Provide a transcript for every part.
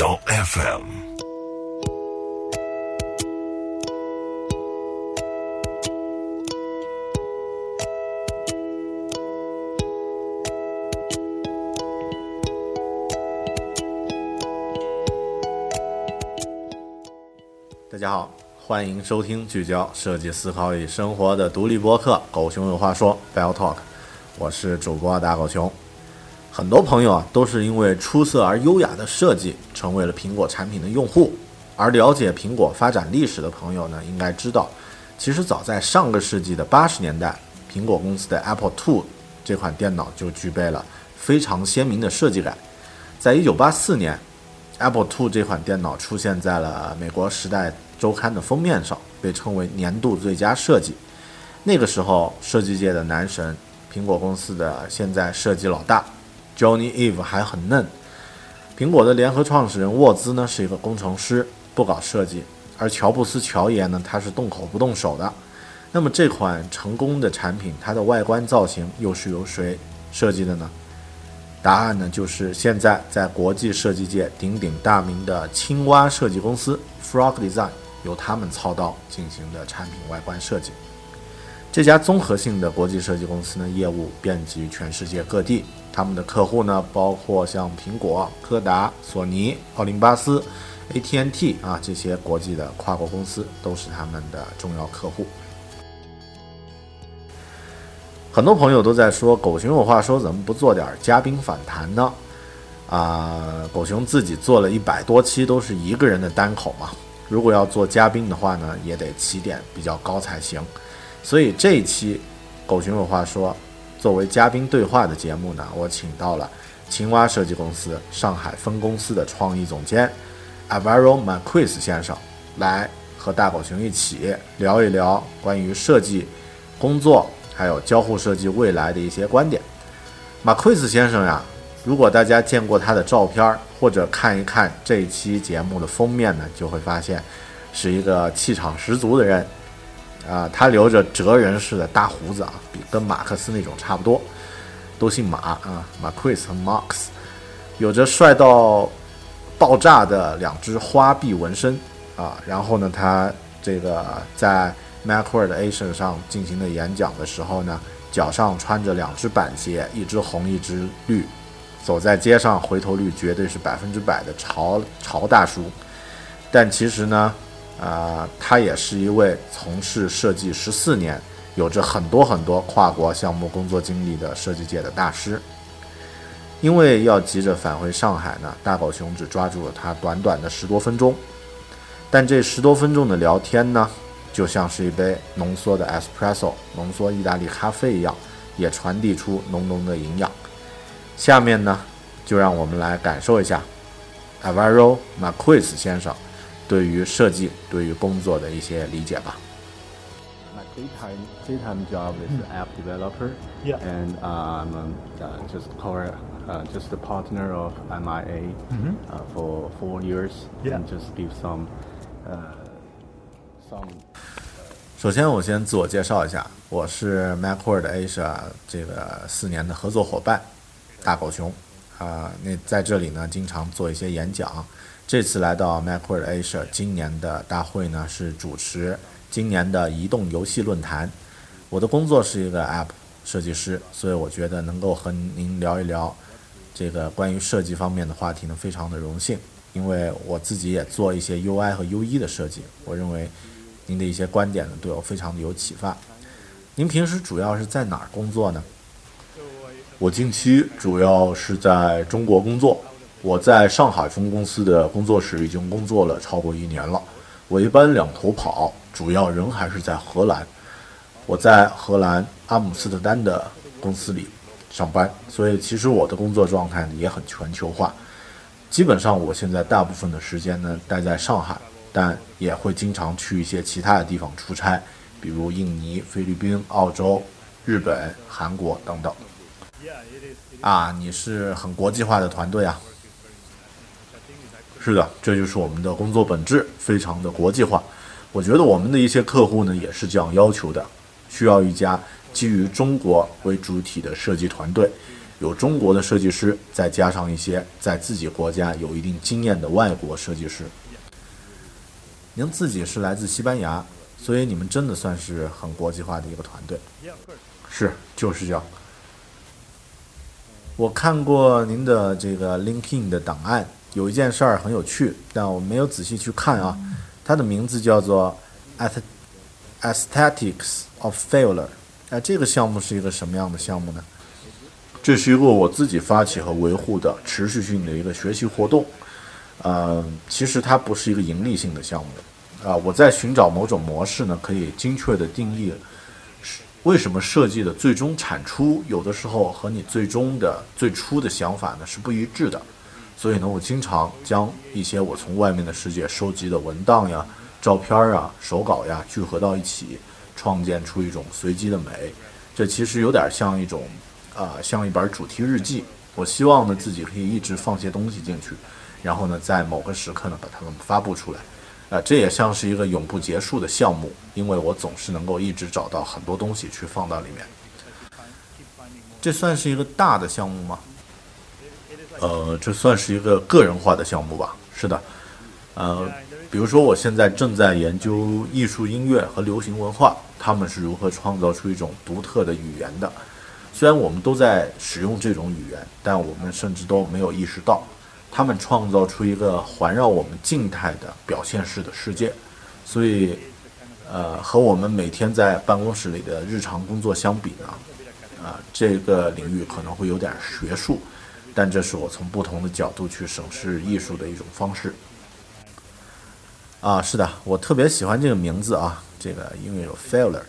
到 FM。大家好，欢迎收听聚焦设计思考与生活的独立播客《狗熊有话说》（Bell Talk），我是主播大狗熊。很多朋友啊，都是因为出色而优雅的设计，成为了苹果产品的用户。而了解苹果发展历史的朋友呢，应该知道，其实早在上个世纪的八十年代，苹果公司的 Apple II 这款电脑就具备了非常鲜明的设计感。在一九八四年，Apple II 这款电脑出现在了美国《时代周刊》的封面上，被称为年度最佳设计。那个时候，设计界的男神，苹果公司的现在设计老大。Johnny Ive 还很嫩，苹果的联合创始人沃兹呢是一个工程师，不搞设计，而乔布斯乔爷呢他是动口不动手的。那么这款成功的产品，它的外观造型又是由谁设计的呢？答案呢就是现在在国际设计界鼎鼎大名的青蛙设计公司 Frog Design，由他们操刀进行的产品外观设计。这家综合性的国际设计公司呢，业务遍及全世界各地。他们的客户呢，包括像苹果、柯达、索尼、奥林巴斯、AT&T 啊这些国际的跨国公司都是他们的重要客户。很多朋友都在说，狗熊有话说，怎么不做点嘉宾访谈呢？啊，狗熊自己做了一百多期，都是一个人的单口嘛。如果要做嘉宾的话呢，也得起点比较高才行。所以这一期狗熊有话说。作为嘉宾对话的节目呢，我请到了青蛙设计公司上海分公司的创意总监 Avaro Marquez 先生，来和大狗熊一起聊一聊关于设计工作还有交互设计未来的一些观点。Marquez 先生呀，如果大家见过他的照片或者看一看这期节目的封面呢，就会发现是一个气场十足的人。啊，他留着哲人式的大胡子啊，比跟马克思那种差不多，都姓马啊，马 Chris 和 Marx，有着帅到爆炸的两只花臂纹身啊。然后呢，他这个在 Macworld Asia 上进行的演讲的时候呢，脚上穿着两只板鞋，一只红，一只绿，走在街上回头率绝对是百分之百的潮潮大叔。但其实呢。啊，他也是一位从事设计十四年、有着很多很多跨国项目工作经历的设计界的大师。因为要急着返回上海呢，大狗熊只抓住了他短短的十多分钟。但这十多分钟的聊天呢，就像是一杯浓缩的 espresso 浓缩意大利咖啡一样，也传递出浓浓的营养。下面呢，就让我们来感受一下 Avaro Marquez 先生。对于设计、对于工作的一些理解吧。My daytime daytime job is app developer. Yeah. And uh, I'm um, uh, just core, uh, just a partner of MIA uh, for four years. Yeah. And just give some uh, some. 首先，我先自我介绍一下，我是 MacWorld Asia 这个四年的合作伙伴，大狗熊啊。那在这里呢，经常做一些演讲。这次来到 Macworld Asia，今年的大会呢是主持今年的移动游戏论坛。我的工作是一个 App 设计师，所以我觉得能够和您聊一聊这个关于设计方面的话题呢，非常的荣幸。因为我自己也做一些 UI 和 UE 的设计，我认为您的一些观点呢，对我非常的有启发。您平时主要是在哪儿工作呢？我近期主要是在中国工作，我在上海分公司的工作室已经工作了超过一年了。我一般两头跑，主要人还是在荷兰。我在荷兰阿姆斯特丹的公司里上班，所以其实我的工作状态呢也很全球化。基本上我现在大部分的时间呢待在上海，但也会经常去一些其他的地方出差，比如印尼、菲律宾、澳洲、日本、韩国等等。啊，你是很国际化的团队啊。是的，这就是我们的工作本质，非常的国际化。我觉得我们的一些客户呢也是这样要求的，需要一家基于中国为主体的设计团队。有中国的设计师，再加上一些在自己国家有一定经验的外国设计师。您自己是来自西班牙，所以你们真的算是很国际化的一个团队。是，就是这样。我看过您的这个 LinkedIn 的档案，有一件事儿很有趣，但我没有仔细去看啊。它的名字叫做 Aesthetics of Failure。哎，这个项目是一个什么样的项目呢？这是一个我自己发起和维护的持续性的一个学习活动，呃，其实它不是一个盈利性的项目，啊，我在寻找某种模式呢，可以精确的定义，为什么设计的最终产出有的时候和你最终的最初的想法呢是不一致的，所以呢，我经常将一些我从外面的世界收集的文档呀、照片啊、手稿呀聚合到一起，创建出一种随机的美，这其实有点像一种。啊，像一本主题日记，我希望呢自己可以一直放些东西进去，然后呢在某个时刻呢把它们发布出来，啊，这也像是一个永不结束的项目，因为我总是能够一直找到很多东西去放到里面。这算是一个大的项目吗？呃，这算是一个个人化的项目吧。是的，呃，比如说我现在正在研究艺术、音乐和流行文化，他们是如何创造出一种独特的语言的。虽然我们都在使用这种语言，但我们甚至都没有意识到，他们创造出一个环绕我们静态的表现式的世界。所以，呃，和我们每天在办公室里的日常工作相比呢，啊，这个领域可能会有点学术，但这是我从不同的角度去审视艺术的一种方式。啊，是的，我特别喜欢这个名字啊，这个因为有 failure。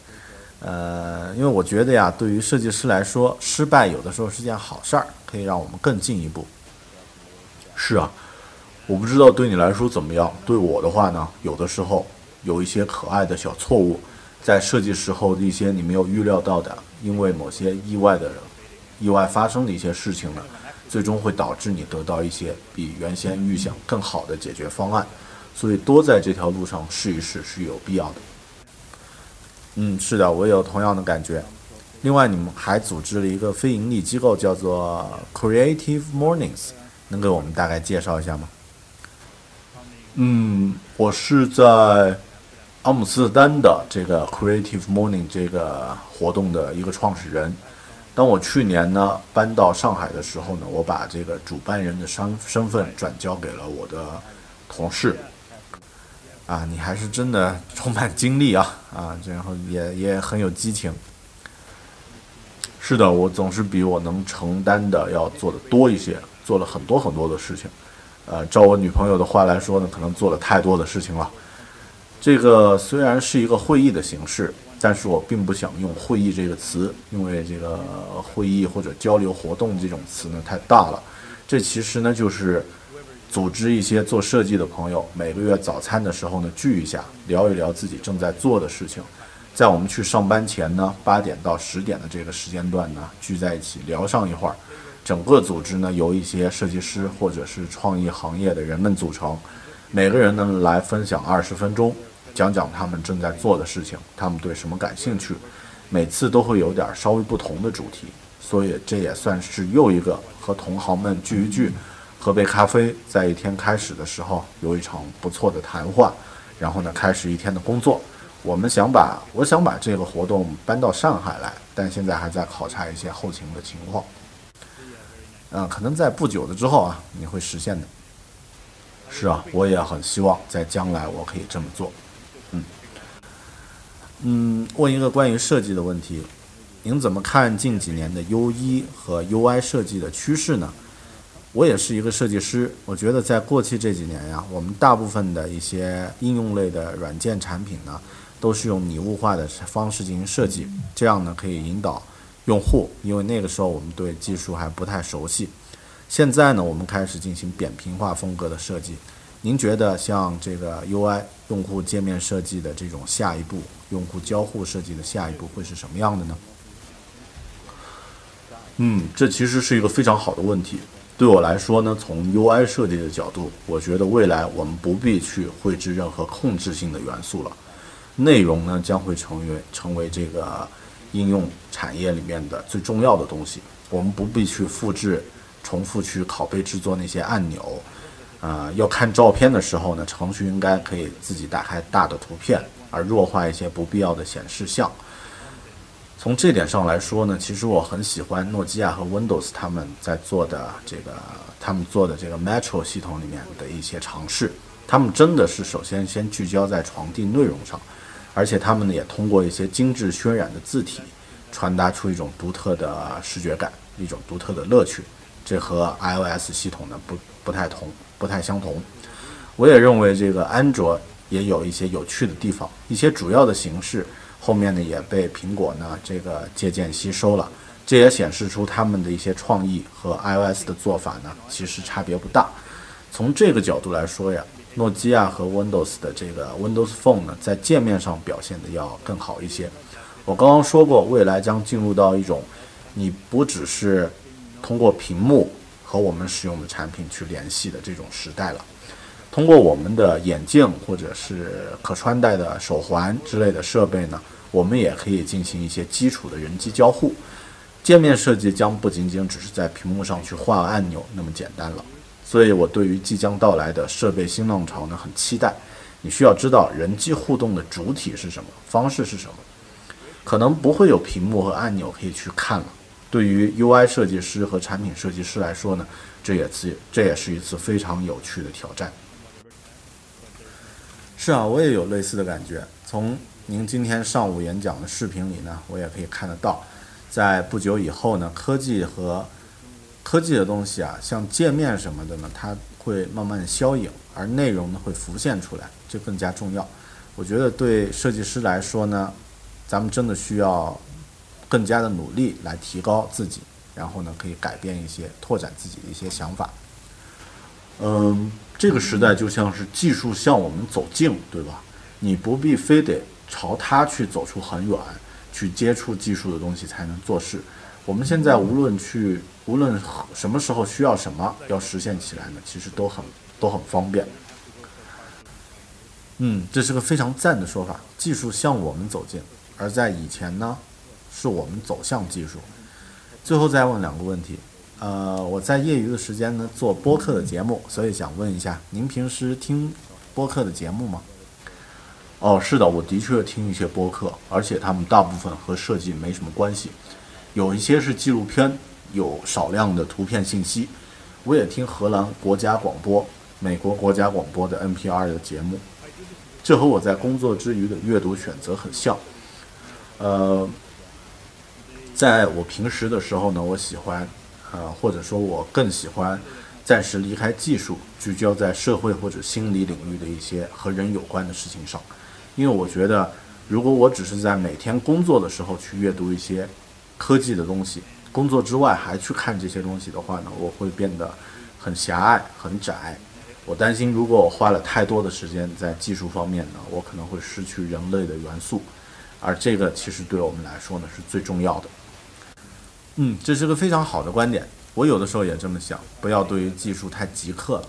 呃，因为我觉得呀，对于设计师来说，失败有的时候是件好事儿，可以让我们更进一步。是啊，我不知道对你来说怎么样，对我的话呢，有的时候有一些可爱的小错误，在设计时候的一些你没有预料到的，因为某些意外的、意外发生的一些事情呢，最终会导致你得到一些比原先预想更好的解决方案。所以，多在这条路上试一试是有必要的。嗯，是的，我有同样的感觉。另外，你们还组织了一个非盈利机构，叫做 Creative Mornings，能给我们大概介绍一下吗？嗯，我是在阿姆斯特丹的这个 Creative Morning 这个活动的一个创始人。当我去年呢搬到上海的时候呢，我把这个主办人的身身份转交给了我的同事。啊，你还是真的充满精力啊啊，然后也也很有激情。是的，我总是比我能承担的要做的多一些，做了很多很多的事情。呃，照我女朋友的话来说呢，可能做了太多的事情了。这个虽然是一个会议的形式，但是我并不想用会议这个词，因为这个会议或者交流活动这种词呢太大了。这其实呢就是。组织一些做设计的朋友，每个月早餐的时候呢聚一下，聊一聊自己正在做的事情。在我们去上班前呢，八点到十点的这个时间段呢，聚在一起聊上一会儿。整个组织呢由一些设计师或者是创意行业的人们组成，每个人呢来分享二十分钟，讲讲他们正在做的事情，他们对什么感兴趣。每次都会有点稍微不同的主题，所以这也算是又一个和同行们聚一聚。喝杯咖啡，在一天开始的时候有一场不错的谈话，然后呢开始一天的工作。我们想把我想把这个活动搬到上海来，但现在还在考察一些后勤的情况。嗯，可能在不久的之后啊，你会实现的。是啊，我也很希望在将来我可以这么做。嗯，问一个关于设计的问题，您怎么看近几年的 U 一和 UI 设计的趋势呢？我也是一个设计师，我觉得在过去这几年呀，我们大部分的一些应用类的软件产品呢，都是用拟物化的方式进行设计，这样呢可以引导用户，因为那个时候我们对技术还不太熟悉。现在呢，我们开始进行扁平化风格的设计。您觉得像这个 UI 用户界面设计的这种下一步，用户交互设计的下一步会是什么样的呢？嗯，这其实是一个非常好的问题。对我来说呢，从 UI 设计的角度，我觉得未来我们不必去绘制任何控制性的元素了，内容呢将会成为成为这个应用产业里面的最重要的东西。我们不必去复制、重复去拷贝制作那些按钮，啊，要看照片的时候呢，程序应该可以自己打开大的图片，而弱化一些不必要的显示项。从这点上来说呢，其实我很喜欢诺基亚和 Windows 他们在做的这个，他们做的这个 Metro 系统里面的一些尝试。他们真的是首先先聚焦在传递内容上，而且他们呢也通过一些精致渲染的字体，传达出一种独特的视觉感，一种独特的乐趣。这和 iOS 系统呢不不太同，不太相同。我也认为这个安卓也有一些有趣的地方，一些主要的形式。后面呢也被苹果呢这个借鉴吸收了，这也显示出他们的一些创意和 iOS 的做法呢其实差别不大。从这个角度来说呀，诺基亚和 Windows 的这个 Windows Phone 呢在界面上表现的要更好一些。我刚刚说过，未来将进入到一种你不只是通过屏幕和我们使用的产品去联系的这种时代了。通过我们的眼镜或者是可穿戴的手环之类的设备呢，我们也可以进行一些基础的人机交互。界面设计将不仅仅只是在屏幕上去画按钮那么简单了。所以我对于即将到来的设备新浪潮呢很期待。你需要知道人机互动的主体是什么，方式是什么。可能不会有屏幕和按钮可以去看了。对于 UI 设计师和产品设计师来说呢，这也次这也是一次非常有趣的挑战。是啊，我也有类似的感觉。从您今天上午演讲的视频里呢，我也可以看得到，在不久以后呢，科技和科技的东西啊，像界面什么的呢，它会慢慢消影，而内容呢会浮现出来，这更加重要。我觉得对设计师来说呢，咱们真的需要更加的努力来提高自己，然后呢，可以改变一些，拓展自己的一些想法。嗯。这个时代就像是技术向我们走近，对吧？你不必非得朝它去走出很远，去接触技术的东西才能做事。我们现在无论去，无论什么时候需要什么，要实现起来呢，其实都很都很方便。嗯，这是个非常赞的说法。技术向我们走近，而在以前呢，是我们走向技术。最后再问两个问题。呃，我在业余的时间呢做播客的节目，所以想问一下，您平时听播客的节目吗？哦，是的，我的确听一些播客，而且他们大部分和设计没什么关系，有一些是纪录片，有少量的图片信息。我也听荷兰国家广播、美国国家广播的 NPR 的节目，这和我在工作之余的阅读选择很像。呃，在我平时的时候呢，我喜欢。呃，或者说我更喜欢暂时离开技术，聚焦在社会或者心理领域的一些和人有关的事情上，因为我觉得，如果我只是在每天工作的时候去阅读一些科技的东西，工作之外还去看这些东西的话呢，我会变得很狭隘、很窄。我担心，如果我花了太多的时间在技术方面呢，我可能会失去人类的元素，而这个其实对我们来说呢是最重要的。嗯，这是个非常好的观点。我有的时候也这么想，不要对于技术太极客了。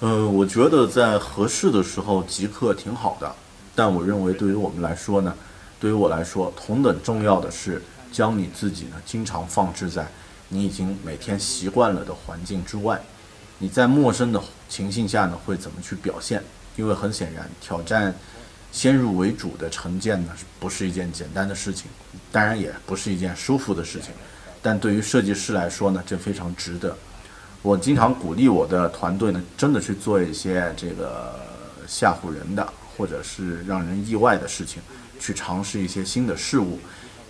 嗯，我觉得在合适的时候极客挺好的，但我认为对于我们来说呢，对于我来说，同等重要的是将你自己呢经常放置在你已经每天习惯了的环境之外。你在陌生的情境下呢会怎么去表现？因为很显然，挑战先入为主的成见呢，不是一件简单的事情，当然也不是一件舒服的事情。但对于设计师来说呢，这非常值得。我经常鼓励我的团队呢，真的去做一些这个吓唬人的，或者是让人意外的事情，去尝试一些新的事物，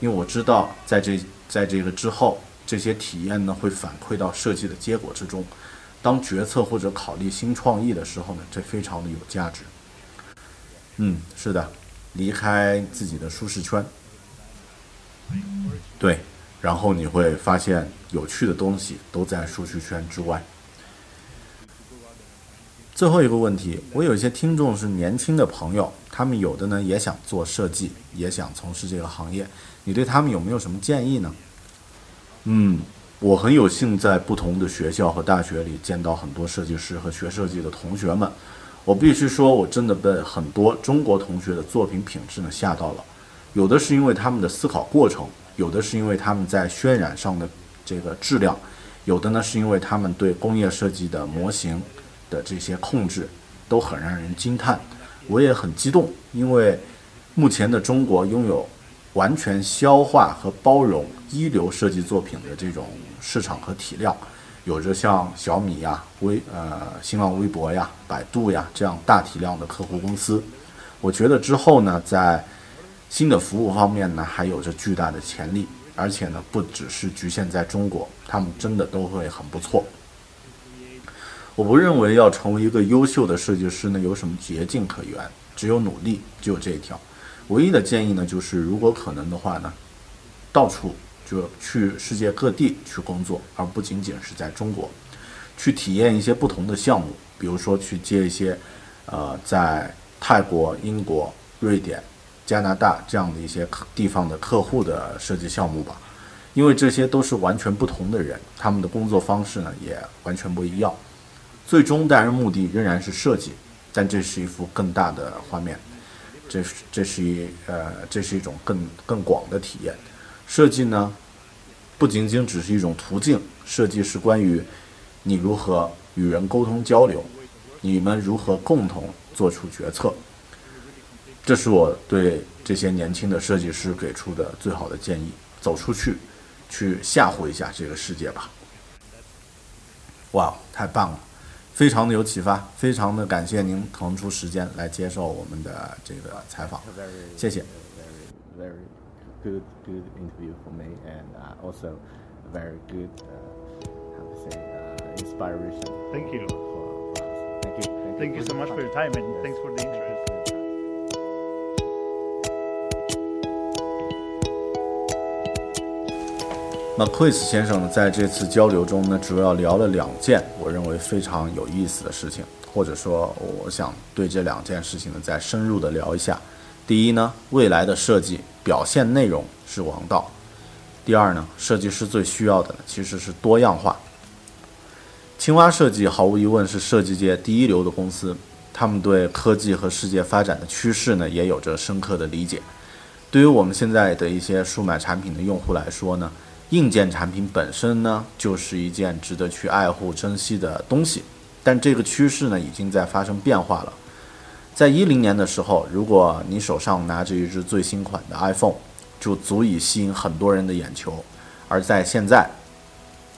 因为我知道在这在这个之后，这些体验呢会反馈到设计的结果之中。当决策或者考虑新创意的时候呢，这非常的有价值。嗯，是的，离开自己的舒适圈，对，然后你会发现有趣的东西都在舒适圈之外。最后一个问题，我有一些听众是年轻的朋友，他们有的呢也想做设计，也想从事这个行业，你对他们有没有什么建议呢？嗯，我很有幸在不同的学校和大学里见到很多设计师和学设计的同学们。我必须说，我真的被很多中国同学的作品品质呢吓到了。有的是因为他们的思考过程，有的是因为他们在渲染上的这个质量，有的呢是因为他们对工业设计的模型的这些控制都很让人惊叹。我也很激动，因为目前的中国拥有完全消化和包容一流设计作品的这种市场和体量。有着像小米呀、微呃新浪微博呀、百度呀这样大体量的客户公司，我觉得之后呢，在新的服务方面呢，还有着巨大的潜力，而且呢，不只是局限在中国，他们真的都会很不错。我不认为要成为一个优秀的设计师呢有什么捷径可言，只有努力，就有这一条。唯一的建议呢，就是如果可能的话呢，到处。就去世界各地去工作，而不仅仅是在中国，去体验一些不同的项目，比如说去接一些，呃，在泰国、英国、瑞典、加拿大这样的一些地方的客户的设计项目吧，因为这些都是完全不同的人，他们的工作方式呢也完全不一样，最终当然目的仍然是设计，但这是一幅更大的画面，这是这是一呃这是一种更更广的体验。设计呢，不仅仅只是一种途径，设计是关于你如何与人沟通交流，你们如何共同做出决策。这是我对这些年轻的设计师给出的最好的建议：走出去，去吓唬一下这个世界吧。哇，太棒了，非常的有启发，非常的感谢您腾出时间来接受我们的这个采访，谢谢。good good interview for me and uh, also very good uh, how to say uh, inspiration. Thank you. For, for us. Thank you. Thank, Thank you so much for your time and Yes. thanks for the interest. Thank you for your time. 那 Chris 先生呢，在这次交流中呢，主要聊了两件我认为非常有意思的事情，或者说，我想对这两件事情呢，再深入的聊一下。第一呢，未来的设计 表现内容是王道；第二呢，设计师最需要的呢，其实是多样化。青蛙设计毫无疑问是设计界第一流的公司，他们对科技和世界发展的趋势呢，也有着深刻的理解。对于我们现在的一些数码产品的用户来说呢，硬件产品本身呢，就是一件值得去爱护、珍惜的东西。但这个趋势呢，已经在发生变化了。在一零年的时候，如果你手上拿着一只最新款的 iPhone，就足以吸引很多人的眼球；而在现在，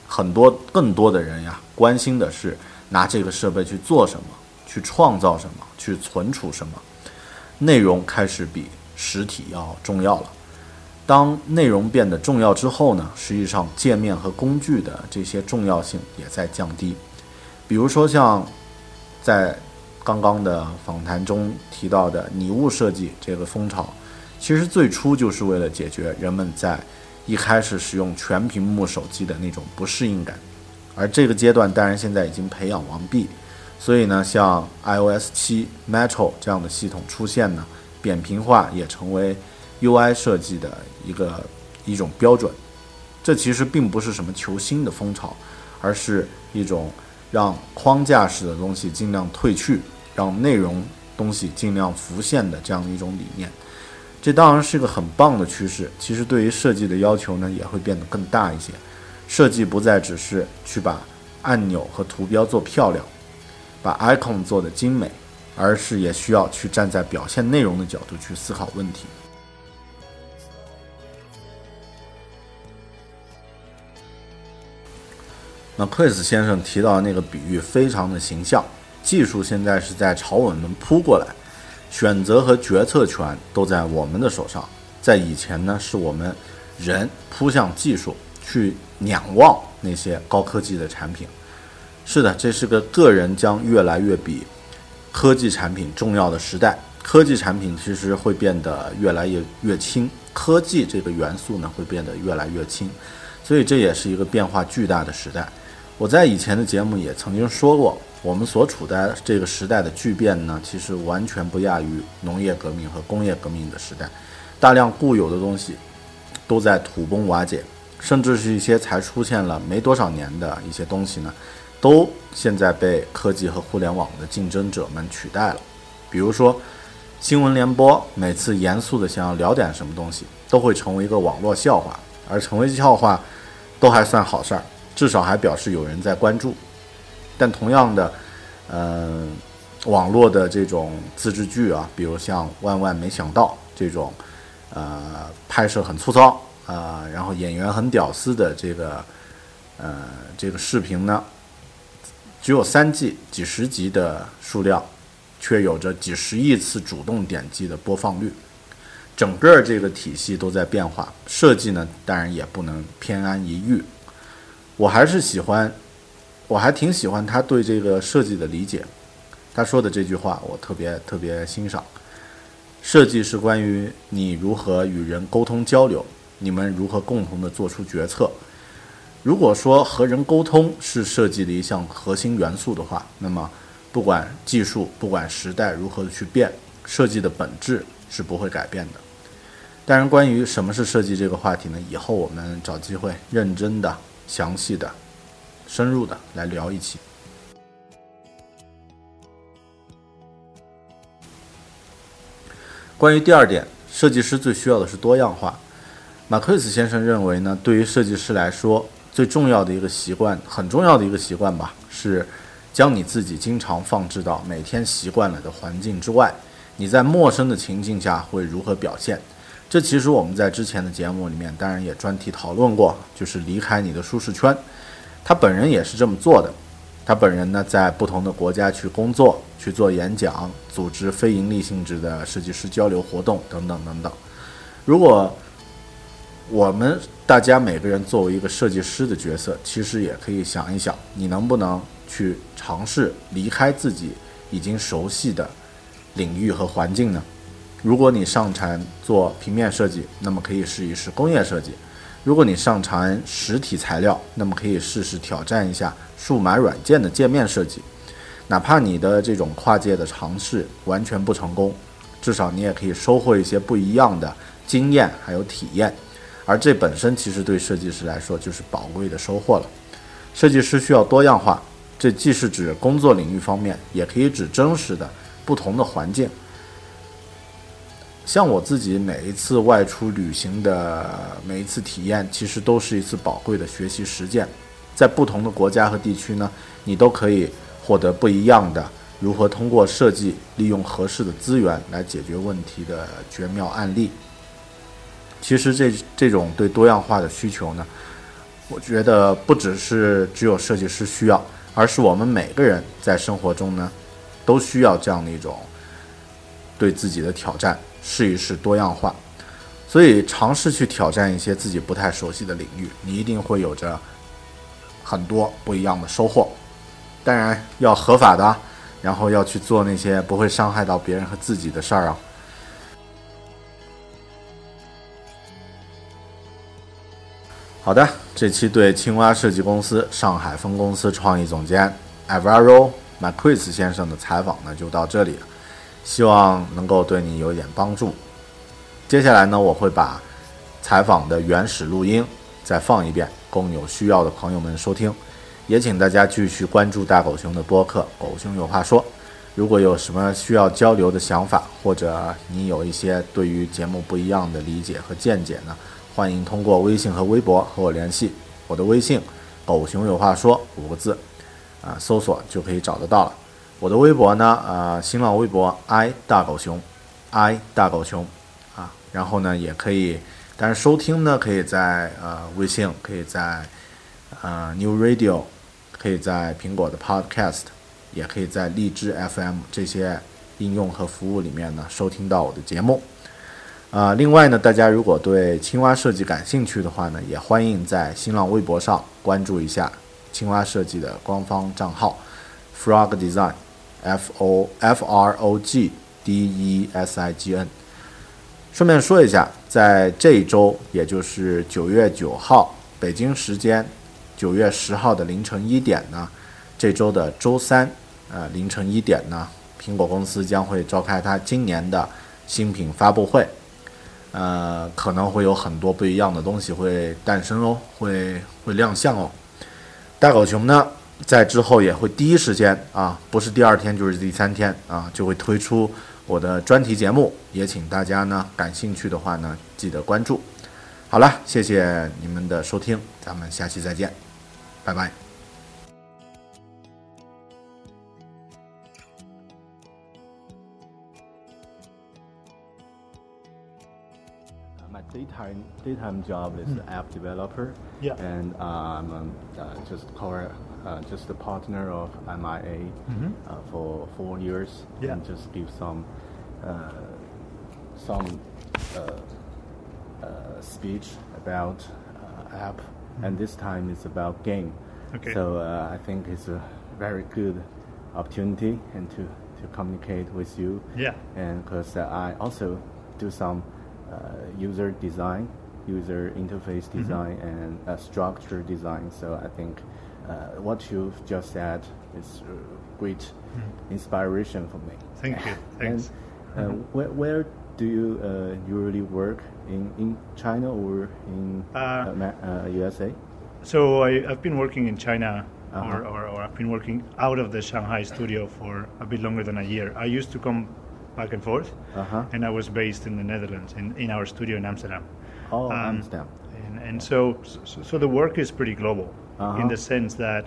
很多更多的人呀，关心的是拿这个设备去做什么，去创造什么，去存储什么。内容开始比实体要重要了。当内容变得重要之后呢，实际上界面和工具的这些重要性也在降低。比如说像在刚刚的访谈中提到的拟物设计这个风潮，其实最初就是为了解决人们在一开始使用全屏幕手机的那种不适应感，而这个阶段当然现在已经培养完毕，所以呢，像 iOS 七 Metro 这样的系统出现呢，扁平化也成为 UI 设计的一个一种标准。这其实并不是什么求新的风潮，而是一种让框架式的东西尽量退去，让内容东西尽量浮现的这样的一种理念。这当然是个很棒的趋势。其实对于设计的要求呢，也会变得更大一些。设计不再只是去把按钮和图标做漂亮，把 icon 做的精美，而是也需要去站在表现内容的角度去思考问题。那 Chris 先生提到的那个比喻非常的形象，技术现在是在朝我们扑过来，选择和决策权都在我们的手上。在以前呢，是我们人扑向技术，去仰望那些高科技的产品。是的，这是个个人将越来越比科技产品重要的时代。科技产品其实会变得越来越越轻，科技这个元素呢会变得越来越轻，所以这也是一个变化巨大的时代。我在以前的节目也曾经说过，我们所处在这个时代的巨变呢，其实完全不亚于农业革命和工业革命的时代。大量固有的东西都在土崩瓦解，甚至是一些才出现了没多少年的一些东西呢，都现在被科技和互联网的竞争者们取代了。比如说，新闻联播每次严肃的想要聊点什么东西，都会成为一个网络笑话，而成为笑话都还算好事儿。至少还表示有人在关注，但同样的，呃，网络的这种自制剧啊，比如像《万万没想到》这种，呃，拍摄很粗糙啊，然后演员很屌丝的这个，呃，这个视频呢，只有三季几十集的数量，却有着几十亿次主动点击的播放率，整个这个体系都在变化，设计呢，当然也不能偏安一隅。我还是喜欢，我还挺喜欢他对这个设计的理解。他说的这句话，我特别特别欣赏。设计是关于你如何与人沟通交流，你们如何共同的做出决策。如果说和人沟通是设计的一项核心元素的话，那么不管技术，不管时代如何的去变，设计的本质是不会改变的。当然，关于什么是设计这个话题呢？以后我们找机会认真的。详细的、深入的来聊一期。关于第二点，设计师最需要的是多样化。马克思先生认为呢，对于设计师来说，最重要的一个习惯，很重要的一个习惯吧，是将你自己经常放置到每天习惯了的环境之外。你在陌生的情境下会如何表现？这其实我们在之前的节目里面，当然也专题讨论过，就是离开你的舒适圈。他本人也是这么做的。他本人呢，在不同的国家去工作、去做演讲、组织非盈利性质的设计师交流活动等等等等。如果我们大家每个人作为一个设计师的角色，其实也可以想一想，你能不能去尝试离开自己已经熟悉的领域和环境呢？如果你擅长做平面设计，那么可以试一试工业设计；如果你擅长实体材料，那么可以试试挑战一下数码软件的界面设计。哪怕你的这种跨界的尝试完全不成功，至少你也可以收获一些不一样的经验还有体验，而这本身其实对设计师来说就是宝贵的收获了。设计师需要多样化，这既是指工作领域方面，也可以指真实的不同的环境。像我自己每一次外出旅行的每一次体验，其实都是一次宝贵的学习实践。在不同的国家和地区呢，你都可以获得不一样的如何通过设计利用合适的资源来解决问题的绝妙案例。其实这这种对多样化的需求呢，我觉得不只是只有设计师需要，而是我们每个人在生活中呢，都需要这样的一种对自己的挑战。试一试多样化，所以尝试去挑战一些自己不太熟悉的领域，你一定会有着很多不一样的收获。当然要合法的，然后要去做那些不会伤害到别人和自己的事儿啊。好的，这期对青蛙设计公司上海分公司创意总监 Avaro Marquez 先生的采访呢，就到这里了。希望能够对你有一点帮助。接下来呢，我会把采访的原始录音再放一遍，供有需要的朋友们收听。也请大家继续关注大狗熊的播客《狗熊有话说》。如果有什么需要交流的想法，或者你有一些对于节目不一样的理解和见解呢，欢迎通过微信和微博和我联系。我的微信“狗熊有话说”五个字，啊，搜索就可以找得到了。我的微博呢，呃，新浪微博 i 大狗熊，i 大狗熊，啊，然后呢也可以，但是收听呢可以在呃微信，可以在呃 New Radio，可以在苹果的 Podcast，也可以在荔枝 FM 这些应用和服务里面呢收听到我的节目。啊，另外呢，大家如果对青蛙设计感兴趣的话呢，也欢迎在新浪微博上关注一下青蛙设计的官方账号 Frog Design。F O F R O G D E S I G N。顺便说一下，在这一周，也就是九月九号北京时间九月十号的凌晨一点呢，这周的周三，呃凌晨一点呢，苹果公司将会召开它今年的新品发布会，呃，可能会有很多不一样的东西会诞生哦，会会亮相哦。大狗熊呢？在之后也会第一时间啊，不是第二天就是第三天啊，就会推出我的专题节目，也请大家呢感兴趣的话呢记得关注。好了，谢谢你们的收听，咱们下期再见，拜拜。Daytime daytime job is app developer. Yeah. And um, um, uh, just core, uh, just a partner of MIA uh, for four years. Yeah. And just give some uh, some uh, uh, speech about uh, app, and this time it's about game. Okay. So uh, I think it's a very good opportunity and to, to communicate with you. Yeah. And because uh, I also do some user design, user interface Mm-hmm. design, and uh, structure design. So I think uh, what you've just said is uh, great inspiration for me. Mm-hmm. Thank you. Thanks. And, uh, where, where do you uh, usually work in, in China or in Uh, uh, USA? So I, I've been working in China, Uh-huh. or, or, or I've been working out of the Shanghai studio for a bit longer than a year. I used to come back and forth, Uh-huh. and I was based in the Netherlands, in, in our studio in Amsterdam. Oh, Um, Amsterdam. And, and so, so, so the work is pretty global Uh-huh. in the sense that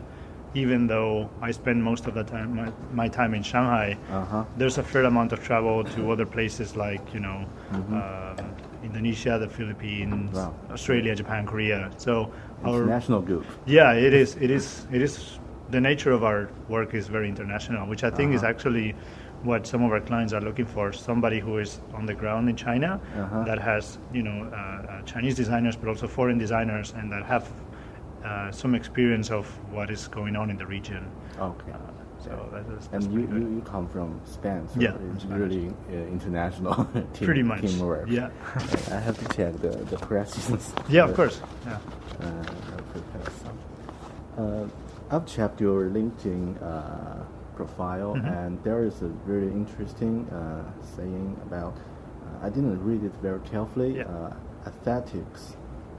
even though I spend most of the time my, my time in Shanghai, Uh-huh. there's a fair amount of travel to other places like you know Mm-hmm. um, Indonesia, the Philippines, Wow. Australia, Japan, Korea. So our International group. yeah, it is. It is. It is. The nature of our work is very international, which I think is actually what some of our clients are looking for. Somebody who is on the ground in China Uh-huh. that has, you know, uh, uh, Chinese designers, but also foreign designers, and that have uh, some experience of what is going on in the region. Okay. So that is, And you, you, you come from Spain, so Yeah, it's really uh, international team, Pretty much, teamwork. yeah. I have to check the, the questions. yeah, of course. Yeah. Uh, I'll prepare some. Uh, I've checked your LinkedIn uh, profile, Mm-hmm. and there is a very interesting uh, saying about. Uh, I didn't read it very carefully. Yeah. Uh, aesthetics,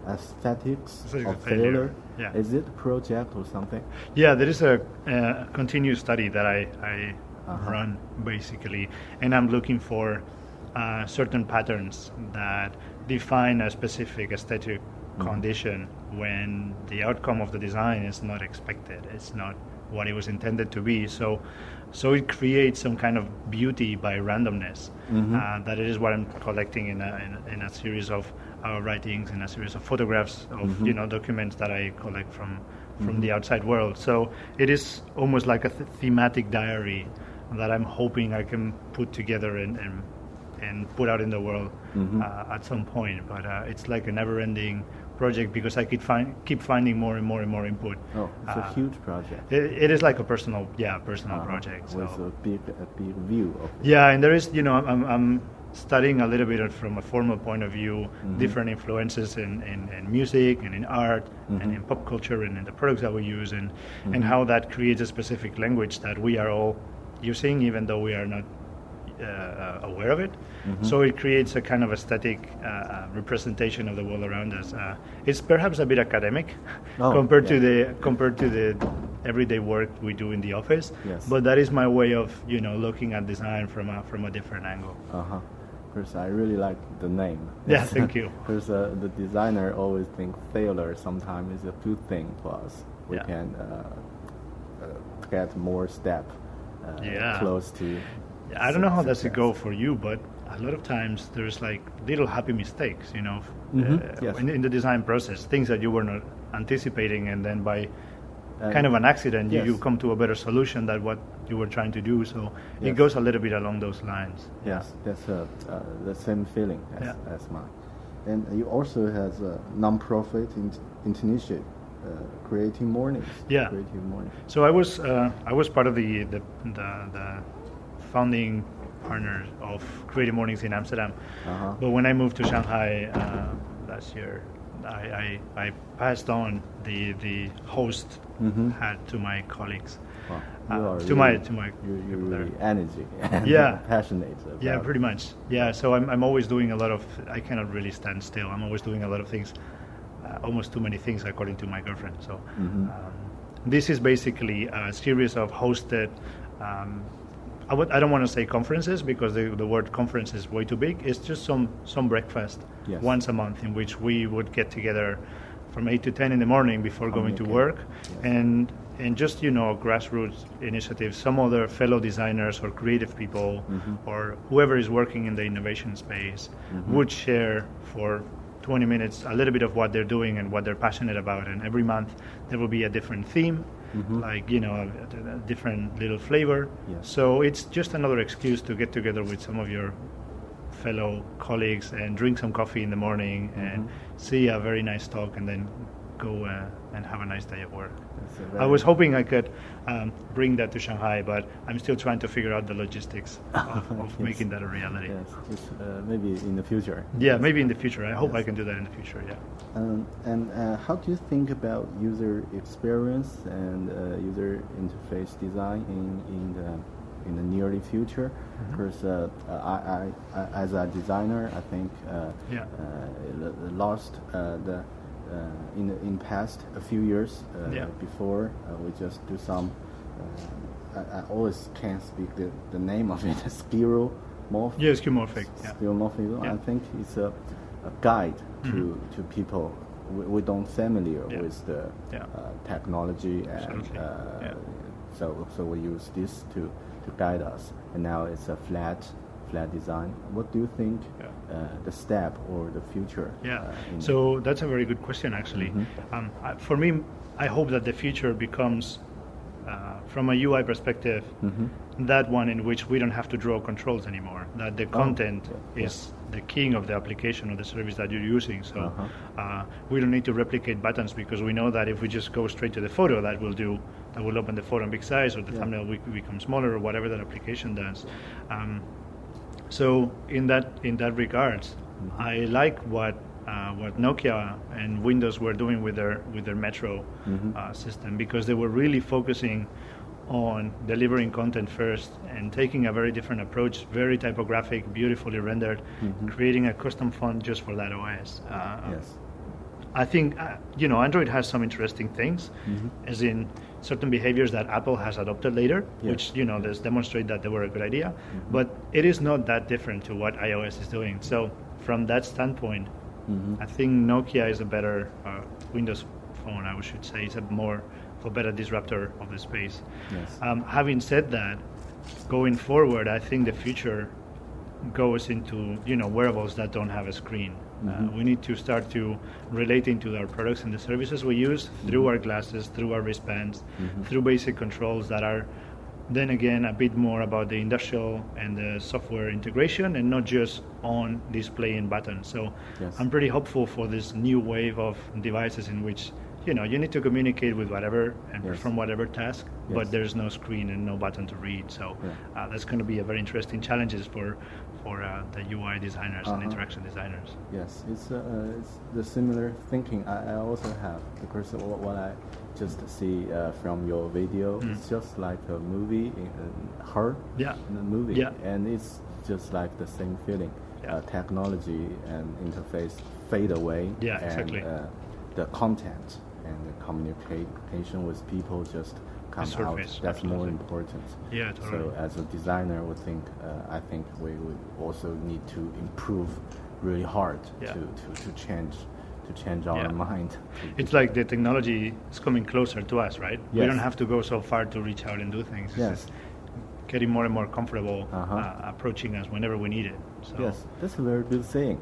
aesthetics Aesthetics of failure. yeah. Is it project or something? Yeah, there is a uh, continuous study that I, I Uh-huh. run basically, and I'm looking for uh, certain patterns that define a specific aesthetic Mm-hmm. condition when the outcome of the design is not expected. It's not what it was intended to be. So, so it creates some kind of beauty by randomness. Mm-hmm. Uh, that is what I'm collecting in a, in, a- in a series of our writings, in a series of photographs of Mm-hmm. you know documents that I collect from from the outside world. So it is almost like a th- thematic diary that I'm hoping I can put together and and, and put out in the world Mm-hmm. uh, at some point. But uh, it's like a never-ending project because I keep find keep finding more and more and more input. Oh, it's Uh, a huge project. It, it is like a personal, yeah, personal Uh-huh. project. So. With a big, a big view of it. Yeah, and there is, you know, I'm, I'm studying a little bit from a formal point of view, different influences in, in, in music and in art and in pop culture and in the products that we use, and, and how that creates a specific language that we are all using, even though we are not uh, uh, aware of it. So it creates a kind of aesthetic uh, uh, representation of the world around us. Uh, it's perhaps a bit academic Oh, compared to the compared to the everyday work we do in the office. Yes. But that is my way of you know looking at design from a from a different angle. Uh huh. I really like the name. Yeah, thank you. Because uh, the designer always think failure sometimes is a good thing for us. We Yeah. can uh, uh, get more step uh, Yeah. close to. I don't know how that's a go for you, but a lot of times there's like little happy mistakes, you know, Mhm, uh, yes. in, in the design process, things that you were not anticipating, and then by Uh, kind of an accident, you, you come to a better solution than what you were trying to do. So it goes a little bit along those lines. Yes, that's uh, uh, the same feeling as, Yeah. as mine. And you also has a non-profit in- initiative, uh, Creating Mornings. Yeah. Creative Mornings. So I was uh, I was part of the the, the, the founding partner of Creative Mornings in Amsterdam. Uh-huh. But when I moved to Shanghai uh, last year, I, I, I passed on the the host Mhm. hat to my colleagues. Wow. Uh, You are to my- really- to my you're, you're really energy Yeah. passionate. Yeah, pretty much. Yeah, so I'm, I'm always doing a lot of. I cannot really stand still. I'm always doing a lot of things, uh, almost too many things, according to my girlfriend. So, Mhm. um, this is basically a series of hosted. Um, I, don't want to say conferences because the, the word conference is way too big. It's just some some breakfast Yes. once a month in which we would get together from eight to ten in the morning before going to work, Yes. and and just you know grassroots initiatives. Some other fellow designers or creative people Mhm. or whoever is working in the innovation space Mhm. would share for 20 minutes a little bit of what they're doing and what they're passionate about. And every month there will be a different theme, Mhm. like you know a, a different little flavor. So it's just another excuse to get together with some of your fellow colleagues and drink some coffee in the morning and Mhm. see a very nice talk and then go uh, and have a nice day at work. I was hoping I could um, bring that to Shanghai, but I'm still trying to figure out the logistics of, of Yes. making that a reality. Yes, it's, uh, maybe in the future. Yeah, maybe in the future. I hope I can do that in the future. Yeah. Um, and uh, how do you think about user experience and uh, user interface design in, in the in the nearly future? Because uh, I, I, I, as a designer, I think uh, Yeah. uh, lost uh, the in the, in past a few years uh, Yeah. before uh, we just do some. Uh, I, I always can't speak the, the name of it. Skiro morph. Yeah, skeuomorphic. Yeah. Skeuomorphic. Yeah. Mm-hmm. I think it's a, a guide to, to people we, we don't familiar Yeah. with the Yeah. uh, technology and uh, Yeah. so so we use this to, to guide us and now it's a flat flat design what do you think Yeah. uh, the step or the future Yeah. uh, So that's a very good question, actually. Mhm. Um, I, for me, I hope that the future becomes, uh, from a UI perspective, Mhm. that one in which we don't have to draw controls anymore. That the content Oh, yeah. is the king of the application or the service that you're using. So Uh-huh. uh, we don't need to replicate buttons because we know that if we just go straight to the photo, that will do. That will open the photo in big size, or the Yeah. thumbnail will become smaller, or whatever that application does. Um, so in that in that regards, I like what uh, what Nokia and Windows were doing with their with their Metro Mhm. uh, system because they were really focusing on delivering content first and taking a very different approach, very typographic, beautifully rendered, Mhm. creating a custom font just for that OS. Uh, yes I think uh, you know Android has some interesting things, Mhm. as in certain behaviors that Apple has adopted later, which you know does demonstrate that they were a good idea. Mm-hmm. But it is not that different to what iOS is doing. So from that standpoint, Mhm. I think Nokia is a better uh, Windows phone. I should say it's a more a better disruptor of the space. Yes. Um, having said that, going forward, I think the future goes into you know wearables that don't have a screen. Uh, Mhm. we need to start to relating to our products and the services we use through our glasses, through our wristbands, Mhm. through basic controls that are then again a bit more about the industrial and the software integration and not just on display and buttons. So Yes. I'm pretty hopeful for this new wave of devices in which you know you need to communicate with whatever and Yes. perform whatever task, Yes. but there's no screen and no button to read. So Yeah. uh, that's going to be a very interesting challenges for for uh, the UI designers and Uh-huh. interaction designers. Yes, it's, uh, it's the similar thinking I, I also have because what, what I just see uh, from your video, Mm. it's just like a movie in uh, her Yeah. in a movie, Yeah. and it's just like the same feeling. Yeah. Uh, technology and interface fade away, Yeah, and exactly. uh, the content and the communication with people just come out. surface, That's more important. Yeah, totally. So as a designer, we think uh, I think we would also need to improve really hard Yeah. to, to, to change to change our Yeah. mind. It's like the technology is coming closer to us, right? We don't have to go so far to reach out and do things. It's Yes. getting more and more comfortable Uh-huh. uh, approaching us whenever we need it. So Yes, that's a very good thing.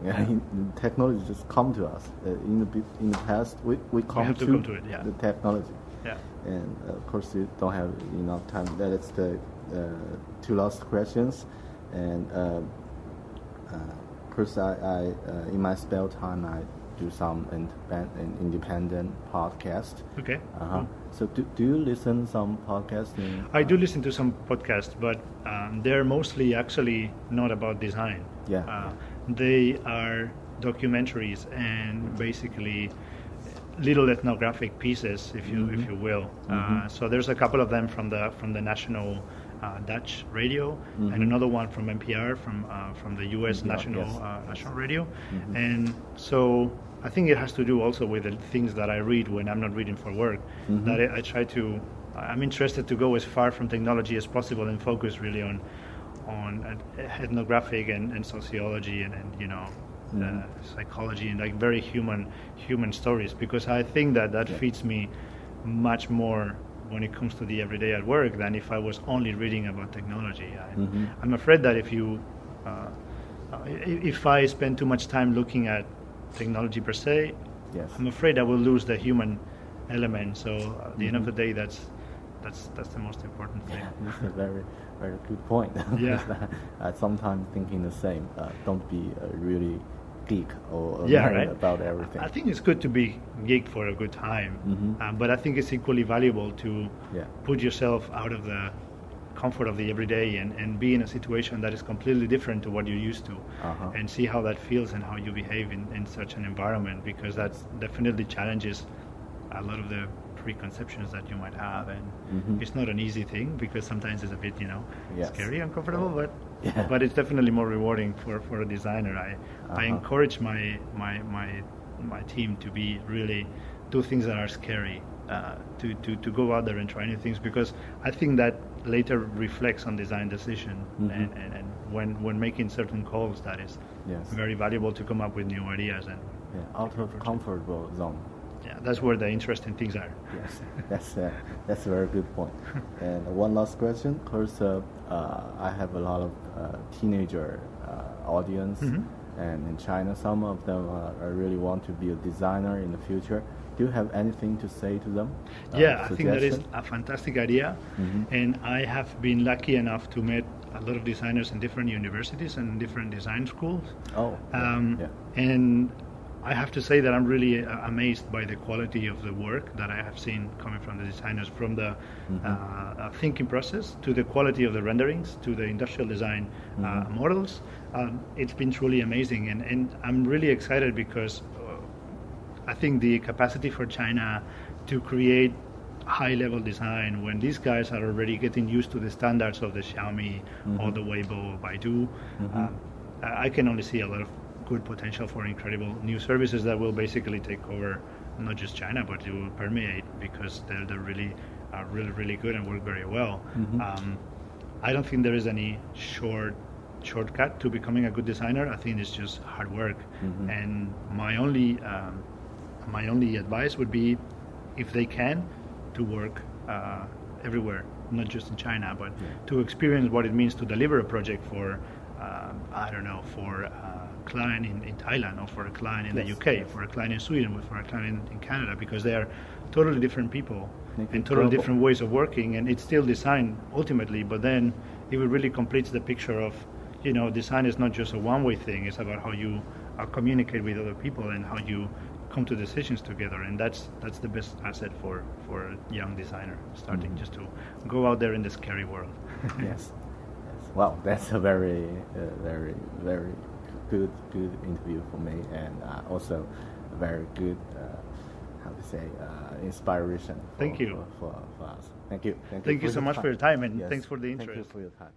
technology just come to us. Uh, in the in the past, we, we come have to to, come to it, yeah. the technology. Yeah. And uh, of course, you don't have enough time. That is the uh, two last questions. And uh, uh, of course, I, I uh, in my spare time I do some independent, independent podcast. Okay. Uh-huh. cool. So do, do you listen some podcasting? I do listen to some podcasts, but um, they're mostly actually not about design. Yeah. Uh, they are documentaries and basically little ethnographic pieces, if you if you will. Uh, so there's a couple of them from the from the national uh, Dutch radio, and another one from NPR from uh, from the U.S. NPR, national yes. uh, national radio, and so. I think it has to do also with the things that I read when I'm not reading for work. That I, I try to, I'm interested to go as far from technology as possible and focus really on, on uh, ethnographic and, and sociology and, and you know, uh, psychology and like very human, human stories because I think that that fits me much more when it comes to the everyday at work than if I was only reading about technology. I, I'm afraid that if you, uh, uh, if I spend too much time looking at technology per se, Yes. I'm afraid I will lose the human element. So at the end of the day, that's that's that's the most important thing. Yeah, that's a very, very good point. Yeah. I sometimes thinking the same. Uh, don't be a really geek or, Yeah, right. about everything. I think it's good to be geeked for a good time, uh, but I think it's equally valuable to Mm-hmm. Yeah. put yourself out of the comfort of the everyday and, and be in a situation that is completely different to what you're used to Uh-huh. and see how that feels and how you behave in, in such an environment because that definitely challenges a lot of the preconceptions that you might have and it's not an easy thing because sometimes it's a bit you know Mm-hmm. Yes. scary uncomfortable but Yeah. but it's definitely more rewarding for, for a designer I, I Uh-huh. encourage my, my my my team to be really do things that are scary uh, to, to, to go out there and try new things because I think that later reflects on design decision Mm-hmm. and, and, and when when making certain calls that is Yes. very valuable to come up with new ideas and yeah, out of comfortable zone. Yeah that's where the interesting things are Yes, that's a, that's a very good point. And one last question, because uh, uh, I have a lot of uh, teenager uh, audience, Mm-hmm. and in China, some of them uh, really want to be a designer in the future. Do you have anything to say to them? Uh, yeah, I think that is a fantastic idea, and I have been lucky enough to meet a lot of designers in different universities and different design schools. Oh, Um, yeah. And I have to say that I'm really uh, amazed by the quality of the work that I have seen coming from the designers, from the Mm-hmm. uh, uh, thinking process to the quality of the renderings to the industrial design uh, Mm-hmm. models. Um, it's been truly amazing, and, and I'm really excited because uh, I think the capacity for China to create high level design when these guys are already getting used to the standards of the Xiaomi or the Weibo or Baidu, um, I I can only see a lot of good potential for incredible new services that will basically take over not just China but it will permeate because they're, they're really uh, really really good and work very well. Um, I don't think there is any short shortcut to becoming a good designer. I think it's just hard work. And my only um, my only advice would be, if they can, to work uh, everywhere, not just in China, but to experience what it means to deliver a project for, uh, I don't know, for a client in, in Thailand or for a client in the Yes, UK, for a client in Sweden, or for a client in, in Canada, because they are totally different people Make and totally different ways of working, and it's still design ultimately, but then it really completes the picture of, you know, design is not just a one-way thing. It's about how you uh, communicate with other people and how you come to decisions together, and that's that's the best asset for for a young designer starting Mm-hmm. just to go out there in the scary world. yes. yes. Wow, that's a very, uh, very, very good, good interview for me, and uh, also a very good, uh, how to say, uh, inspiration. For, Thank you. For, for, for us. Thank you. Thank, Thank you so much time. for your time, and Yes. thanks for the Thank you interest. for your time.